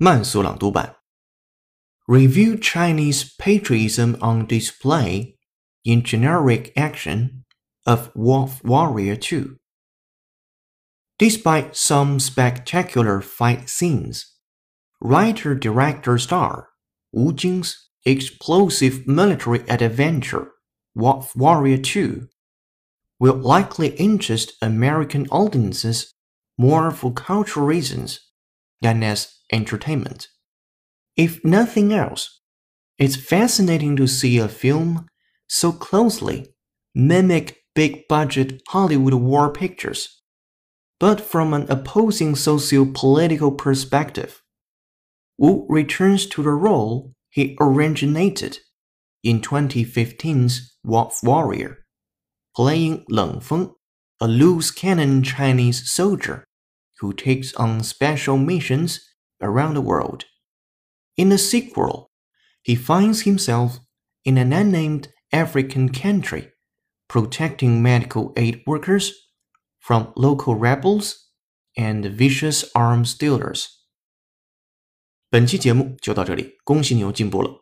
慢速朗读版。Review Chinese patriotism on display in generic action of Wolf Warrior 2. Despite some spectacular fight scenes, writer director star Wu Jing's explosive military adventure, Wolf Warrior 2, will likely interest American audiences more for cultural reasons than as entertainment. If nothing else, it's fascinating to see a film so closely mimic big budget Hollywood war pictures, but from an opposing socio political perspective. Wu returns to the role he originated in 2015's Wolf Warrior, playing Leng Feng, a loose cannon Chinese soldier who takes on special missions around the world. In the sequel, he finds himself in an unnamed African country, protecting medical aid workers from local rebels and vicious arms dealers. 本期节目就到这里，恭喜你又进步了。